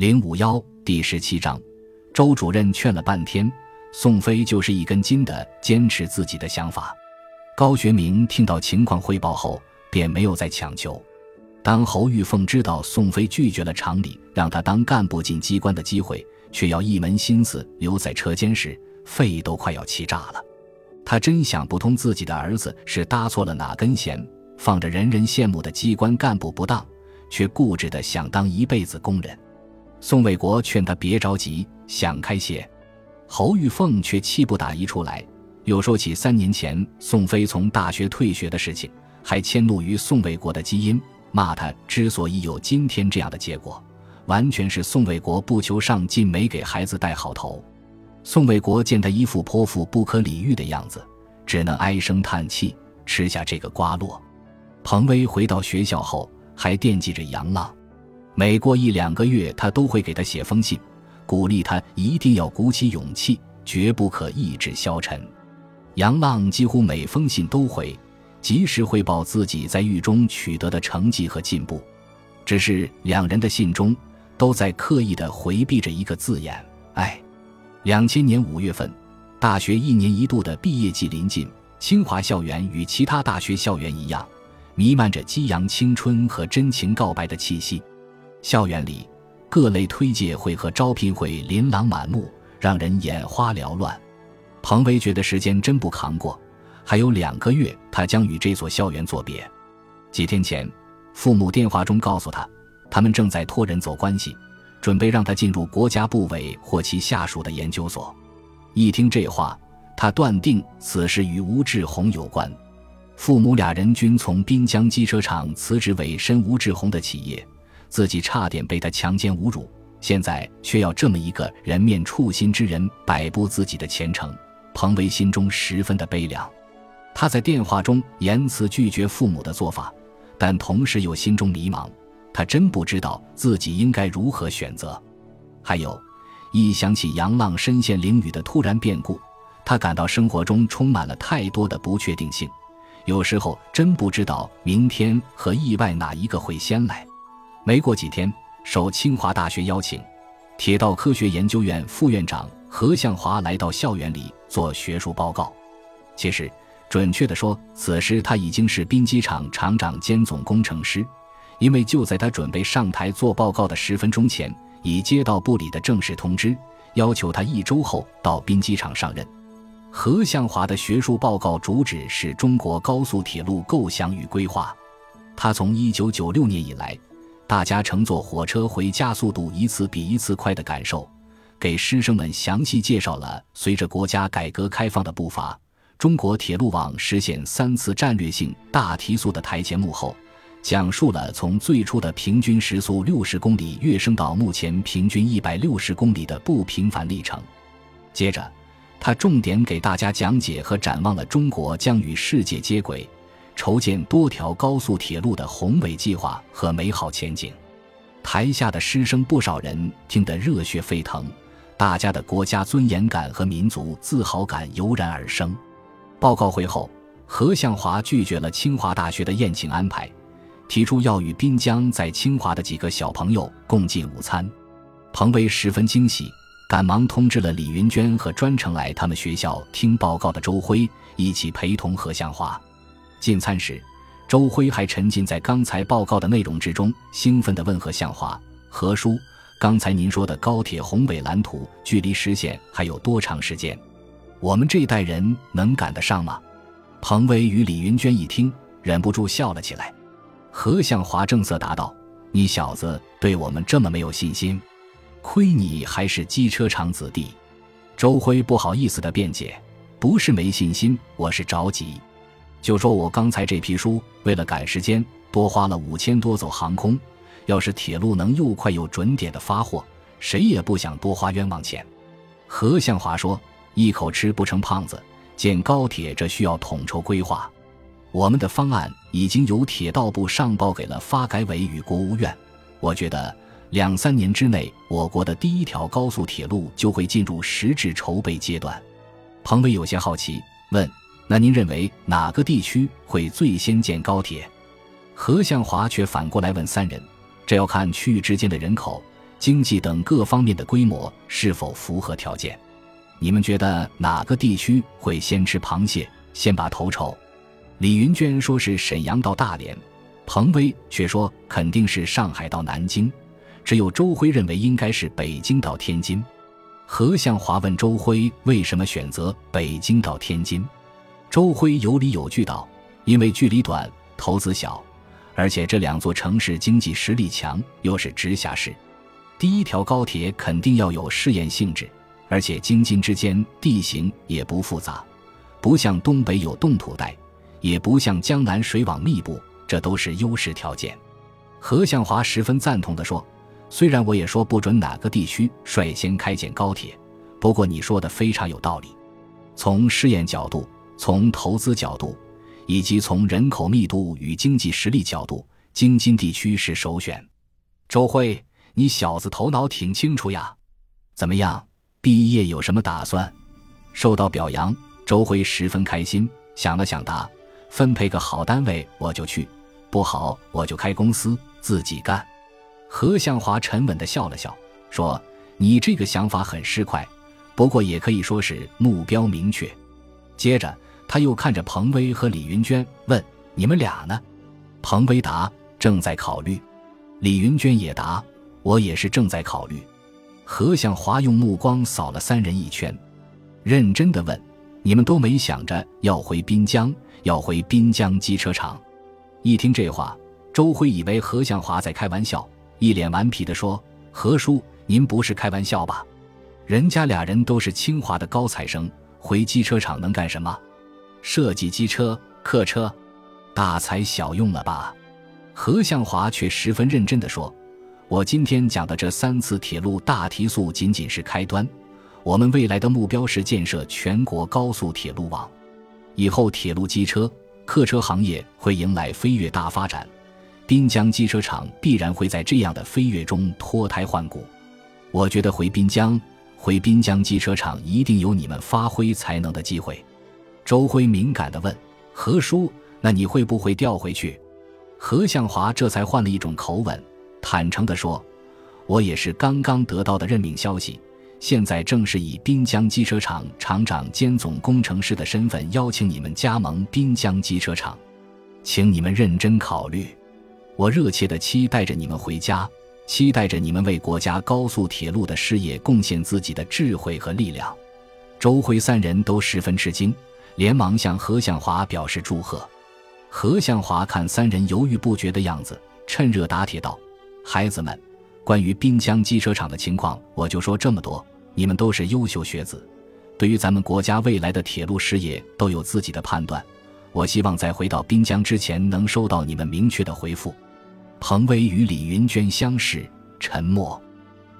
零五幺第十七章，周主任劝了半天，宋飞就是一根筋的坚持自己的想法。高学明听到情况汇报后，便没有再强求。当侯玉凤知道宋飞拒绝了厂里让他当干部进机关的机会，却要一门心思留在车间时，肺都快要气炸了。他真想不通自己的儿子是搭错了哪根弦，放着人人羡慕的机关干部不当，却固执的想当一辈子工人。宋卫国劝他别着急，想开些。侯玉凤却气不打一处来，又说起三年前宋飞从大学退学的事情，还迁怒于宋卫国的基因。骂他之所以有今天这样的结果，完全是宋卫国不求上进，没给孩子带好头。宋卫国见他一副泼妇不可理喻的样子，只能唉声叹气，吃下这个瓜落。彭威回到学校后，还惦记着杨浪，每过一两个月，他都会给他写封信，鼓励他一定要鼓起勇气，绝不可意志消沉。杨浪几乎每封信都回。及时汇报自己在狱中取得的成绩和进步，只是两人的信中都在刻意的回避着一个字眼“爱”。两千年五月份，大学一年一度的毕业季临近，清华校园与其他大学校园一样，弥漫着激扬青春和真情告白的气息。校园里，各类推介会和招聘会琳琅满目，让人眼花缭乱。彭威觉得时间真不扛过。还有两个月，他将与这所校园作别。几天前，父母电话中告诉他，他们正在托人走关系，准备让他进入国家部委或其下属的研究所。一听这话，他断定此事与吴志红有关。父母俩人均从滨江机车厂辞职，委身吴志红的企业，自己差点被他强奸侮辱，现在却要这么一个人面畜心之人摆布自己的前程。彭维心中十分的悲凉。他在电话中言辞拒绝父母的做法，但同时又心中迷茫。他真不知道自己应该如何选择。还有，一想起杨浪身陷囹圄的突然变故，他感到生活中充满了太多的不确定性。有时候真不知道明天和意外哪一个会先来。没过几天，受清华大学邀请，铁道科学研究院副院长何向华来到校园里做学术报告。其实。准确地说，此时他已经是滨机厂厂长兼总工程师，因为就在他准备上台做报告的十分钟前，已接到部里的正式通知，要求他一周后到滨机厂上任。何向华的学术报告主旨是中国高速铁路构想与规划。他从1996年以来，大家乘坐火车回家速度一次比一次快的感受，给师生们详细介绍了随着国家改革开放的步伐。中国铁路网实现三次战略性大提速的台前幕后，讲述了从最初的平均时速六十公里跃升到目前平均一百六十公里的不平凡历程。接着，他重点给大家讲解和展望了中国将与世界接轨、筹建多条高速铁路的宏伟计划和美好前景。台下的师生不少人听得热血沸腾，大家的国家尊严感和民族自豪感油然而生。报告会后，何向华拒绝了清华大学的宴请安排，提出要与滨江在清华的几个小朋友共进午餐。彭威十分惊喜，赶忙通知了李云娟和专程来他们学校听报告的周辉，一起陪同何向华进餐时，周辉还沉浸在刚才报告的内容之中，兴奋地问何向华：“何叔，刚才您说的高铁宏伟蓝图，距离实现还有多长时间？”我们这代人能赶得上吗？彭威与李云娟一听，忍不住笑了起来。何向华正色答道：“你小子对我们这么没有信心，亏你还是机车厂子弟。”周辉不好意思的辩解：“不是没信心，我是着急。就说我刚才这批书，为了赶时间，多花了五千多走航空。要是铁路能又快又准点的发货，谁也不想多花冤枉钱。”何向华说。一口吃不成胖子，建高铁这需要统筹规划。我们的方案已经由铁道部上报给了发改委与国务院。我觉得两三年之内，我国的第一条高速铁路就会进入实质筹备阶段。彭伟有些好奇，问：“那您认为哪个地区会最先建高铁？”何向华却反过来问三人：“这要看区域之间的人口。经济等各方面的规模是否符合条件？你们觉得哪个地区会先吃螃蟹，先把头筹？李云娟说是沈阳到大连，彭威却说肯定是上海到南京，只有周辉认为应该是北京到天津。何向华问周辉为什么选择北京到天津，周辉有理有据道：“因为距离短，投资小，而且这两座城市经济实力强，又是直辖市。第一条高铁肯定要有试验性质，而且京津之间地形也不复杂，不像东北有冻土带，也不像江南水网密布，这都是优势条件。”何向华十分赞同地说。虽然我也说不准哪个地区率先开建高铁，不过你说的非常有道理。从试验角度、从投资角度，以及从人口密度与经济实力角度，京津地区是首选。周辉，你小子头脑挺清楚呀！怎么样，毕业有什么打算？受到表扬，周辉十分开心，想了想答：分配个好单位我就去，不好我就开公司自己干。何向华沉稳地笑了笑，说：“你这个想法很失快，不过也可以说是目标明确。”接着，他又看着彭威和李云娟，问：“你们俩呢？”彭威答：“正在考虑。”李云娟也答：“我也是正在考虑。”何向华用目光扫了三人一圈，认真的问：“你们都没想着要回滨江，要回滨江机车厂？”一听这话，周辉以为何向华在开玩笑。一脸顽皮地说：“何叔，您不是开玩笑吧？人家俩人都是清华的高材生，回机车厂能干什么？设计机车、客车，大材小用了吧？”何向华却十分认真地说：“我今天讲的这三次铁路大提速仅仅是开端，我们未来的目标是建设全国高速铁路网，以后铁路机车、客车行业会迎来飞跃大发展。”滨江机车厂必然会在这样的飞跃中脱胎换骨。我觉得回滨江，回滨江机车厂一定有你们发挥才能的机会。周辉敏感地问：“何叔，那你会不会调回去？”何向华这才换了一种口吻，坦诚地说：“我也是刚刚得到的任命消息，现在正是以滨江机车厂厂长兼总工程师的身份邀请你们加盟滨江机车厂，请你们认真考虑。”我热切地期待着你们回家，期待着你们为国家高速铁路的事业贡献自己的智慧和力量。周辉三人都十分吃惊，连忙向何向华表示祝贺。何向华看三人犹豫不决的样子，趁热打铁道：“孩子们，关于滨江机车厂的情况，我就说这么多。你们都是优秀学子，对于咱们国家未来的铁路事业都有自己的判断。我希望在回到滨江之前，能收到你们明确的回复。”彭威与李云娟相视，沉默。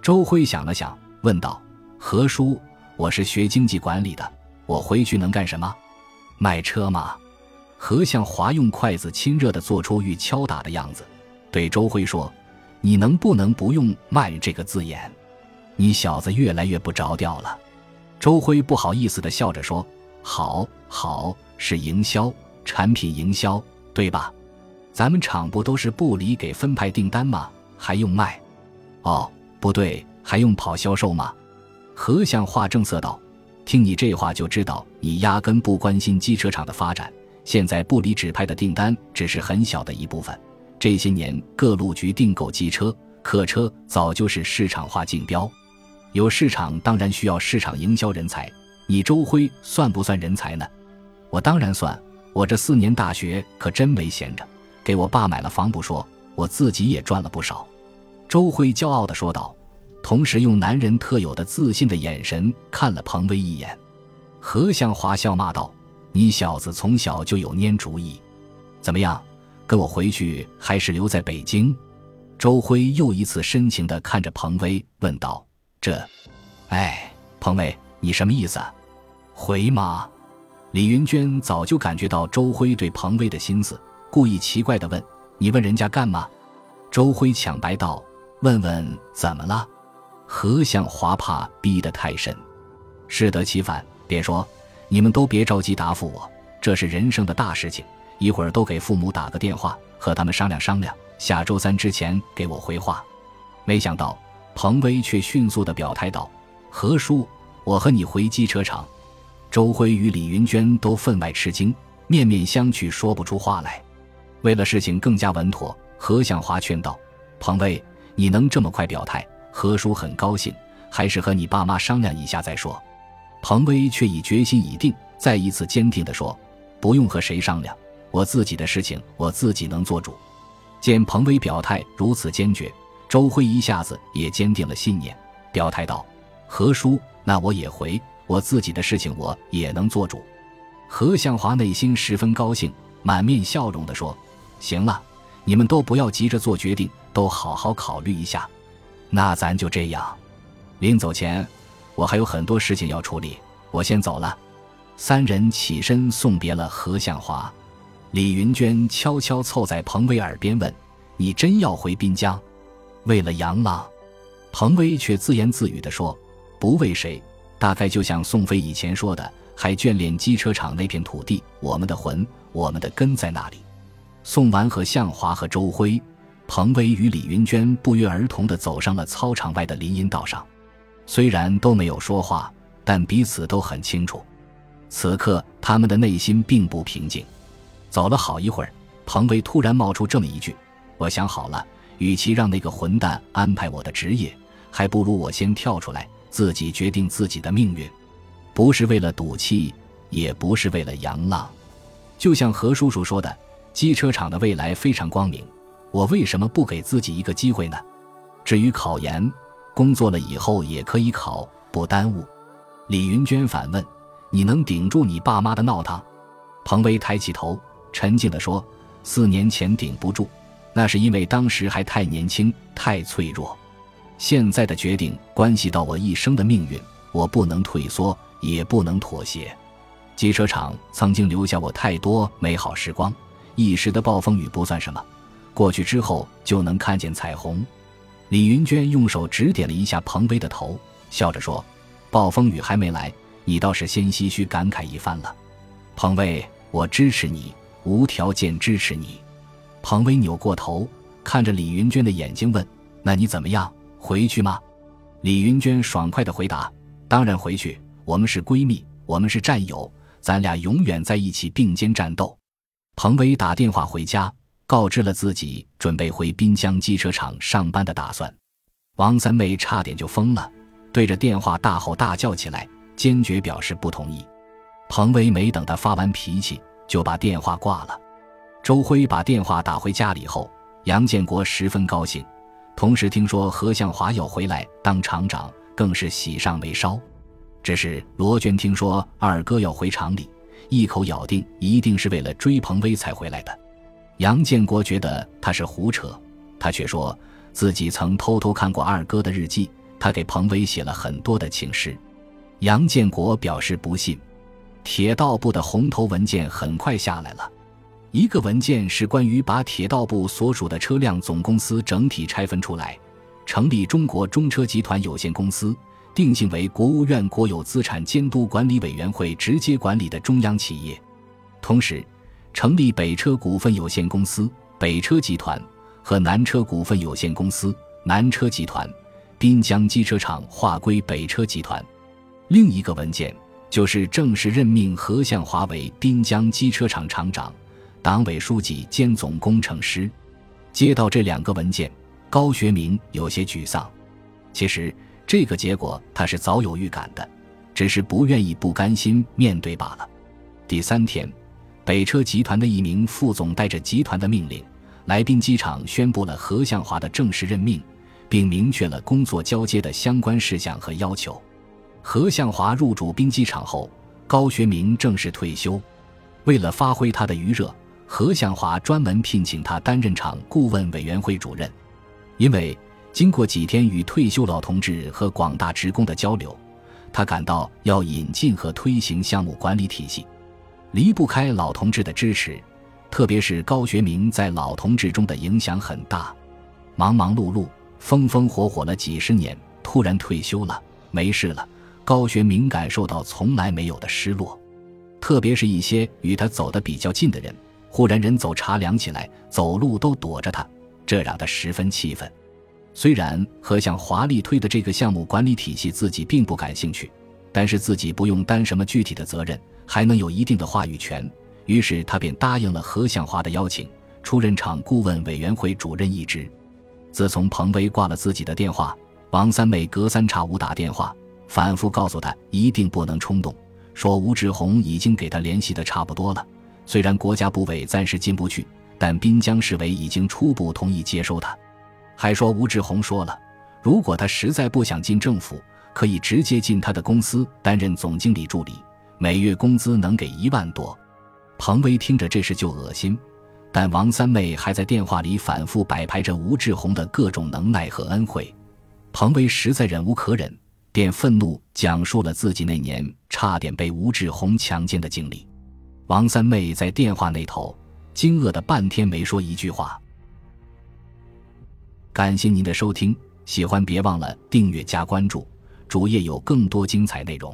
周辉想了想，问道：“何叔，我是学经济管理的，我回去能干什么？卖车吗？”何向华用筷子亲热地做出欲敲打的样子，对周辉说：“你能不能不用‘卖’这个字眼？你小子越来越不着调了。”周辉不好意思地笑着说：“好，好，是营销，产品营销，对吧？”咱们厂不都是部里给分派订单吗？还用卖？哦，不对，还用跑销售吗？何相华正色道：“听你这话就知道，你压根不关心机车厂的发展。现在部里指派的订单只是很小的一部分。这些年各路局订购机车、客车，早就是市场化竞标。有市场，当然需要市场营销人才。你周辉算不算人才呢？我当然算，我这四年大学可真没闲着。”给我爸买了房不说，我自己也赚了不少。”周辉骄傲地说道，同时用男人特有的自信的眼神看了彭威一眼。何向华笑骂道：“你小子从小就有蔫主意，怎么样，跟我回去还是留在北京？”周辉又一次深情地看着彭威问道：“这，哎，彭威，你什么意思？回吗？”李云娟早就感觉到周辉对彭威的心思。故意奇怪地问：“你问人家干嘛？”周辉抢白道：“问问怎么了？”何向华怕逼得太深，适得其反，便说：“你们都别着急答复我，这是人生的大事情，一会儿都给父母打个电话，和他们商量商量，下周三之前给我回话。”没想到彭威却迅速地表态道：“何叔，我和你回机车厂。”周辉与李云娟都分外吃惊，面面相觑，说不出话来。为了事情更加稳妥，何向华劝道：“彭威，你能这么快表态，何叔很高兴，还是和你爸妈商量一下再说。”彭威却已决心已定，再一次坚定地说：“不用和谁商量，我自己的事情我自己能做主。”见彭威表态如此坚决，周辉一下子也坚定了信念，表态道：“何叔，那我也回，我自己的事情我也能做主。”何向华内心十分高兴，满面笑容地说：“行了，你们都不要急着做决定，都好好考虑一下。那咱就这样。临走前，我还有很多事情要处理，我先走了。”三人起身送别了何向华。李云娟悄悄凑在彭威耳边问：“你真要回滨江？为了杨浪？”彭威却自言自语地说：“不为谁，大概就像宋飞以前说的，还眷恋机车厂那片土地，我们的魂，我们的根在那里。”送完和向华和周辉，彭威与李云娟不约而同地走上了操场外的林荫道上。虽然都没有说话，但彼此都很清楚，此刻他们的内心并不平静。走了好一会儿，彭威突然冒出这么一句：“我想好了，与其让那个混蛋安排我的职业，还不如我先跳出来，自己决定自己的命运。不是为了赌气，也不是为了杨浪。就像何叔叔说的，机车厂的未来非常光明，我为什么不给自己一个机会呢？至于考研，工作了以后也可以考，不耽误。”李云娟反问：“你能顶住你爸妈的闹腾？”彭威抬起头。沉静地说：“四年前顶不住，那是因为当时还太年轻、太脆弱。现在的决定关系到我一生的命运，我不能退缩，也不能妥协。机车厂曾经留下我太多美好时光，一时的暴风雨不算什么，过去之后就能看见彩虹。”李云娟用手指点了一下彭威的头，笑着说：“暴风雨还没来，你倒是先唏嘘感慨一番了。彭威，我支持你。”无条件支持你，彭威扭过头看着李云娟的眼睛问：“那你怎么样？回去吗？”李云娟爽快的回答：“当然回去。我们是闺蜜，我们是战友，咱俩永远在一起并肩战斗。”彭威打电话回家，告知了自己准备回滨江机车厂上班的打算。王三妹差点就疯了，对着电话大吼大叫起来，坚决表示不同意。彭威没等他发完脾气。就把电话挂了。周辉把电话打回家里后，杨建国十分高兴，同时听说何向华要回来当厂长，更是喜上眉梢。只是罗娟听说二哥要回厂里，一口咬定一定是为了追彭威才回来的。杨建国觉得他是胡扯，他却说自己曾偷偷看过二哥的日记，他给彭威写了很多的情诗。杨建国表示不信。铁道部的红头文件很快下来了，一个文件是关于把铁道部所属的车辆总公司整体拆分出来，成立中国中车集团有限公司，定性为国务院国有资产监督管理委员会直接管理的中央企业，同时成立北车股份有限公司、北车集团和南车股份有限公司、南车集团，滨江机车厂划归北车集团。另一个文件。就是正式任命何向华为滨江机车厂厂长、党委书记兼总工程师。接到这两个文件，高学明有些沮丧。其实这个结果他是早有预感的，只是不愿意、不甘心面对罢了。第三天，北车集团的一名副总带着集团的命令来滨机场宣布了何向华的正式任命，并明确了工作交接的相关事项和要求。何向华入主兵机场后，高学明正式退休。为了发挥他的余热，何向华专门聘请他担任厂顾问委员会主任。因为经过几天与退休老同志和广大职工的交流，他感到要引进和推行项目管理体系，离不开老同志的支持，特别是高学明在老同志中的影响很大。忙忙碌碌、风风火火了几十年，突然退休了，没事了。高学明感受到从来没有的失落，特别是一些与他走得比较近的人，忽然人走茶凉起来，走路都躲着他，这让他十分气愤。虽然何向华丽推的这个项目管理体系自己并不感兴趣，但是自己不用担什么具体的责任，还能有一定的话语权，于是他便答应了何向华的邀请，出任厂顾问委员会主任一职。自从彭威挂了自己的电话，王三妹隔三差五打电话，反复告诉他一定不能冲动，说吴志红已经给他联系的差不多了，虽然国家部委暂时进不去，但滨江市委已经初步同意接收他。还说吴志红说了，如果他实在不想进政府，可以直接进他的公司担任总经理助理，每月工资能给一万多。彭威听着这事就恶心，但王三妹还在电话里反复摆排着吴志红的各种能耐和恩惠。彭威实在忍无可忍，便愤怒讲述了自己那年差点被吴志红强奸的经历。王三妹在电话那头惊愕的半天没说一句话。感谢您的收听，喜欢别忘了订阅加关注，主页有更多精彩内容。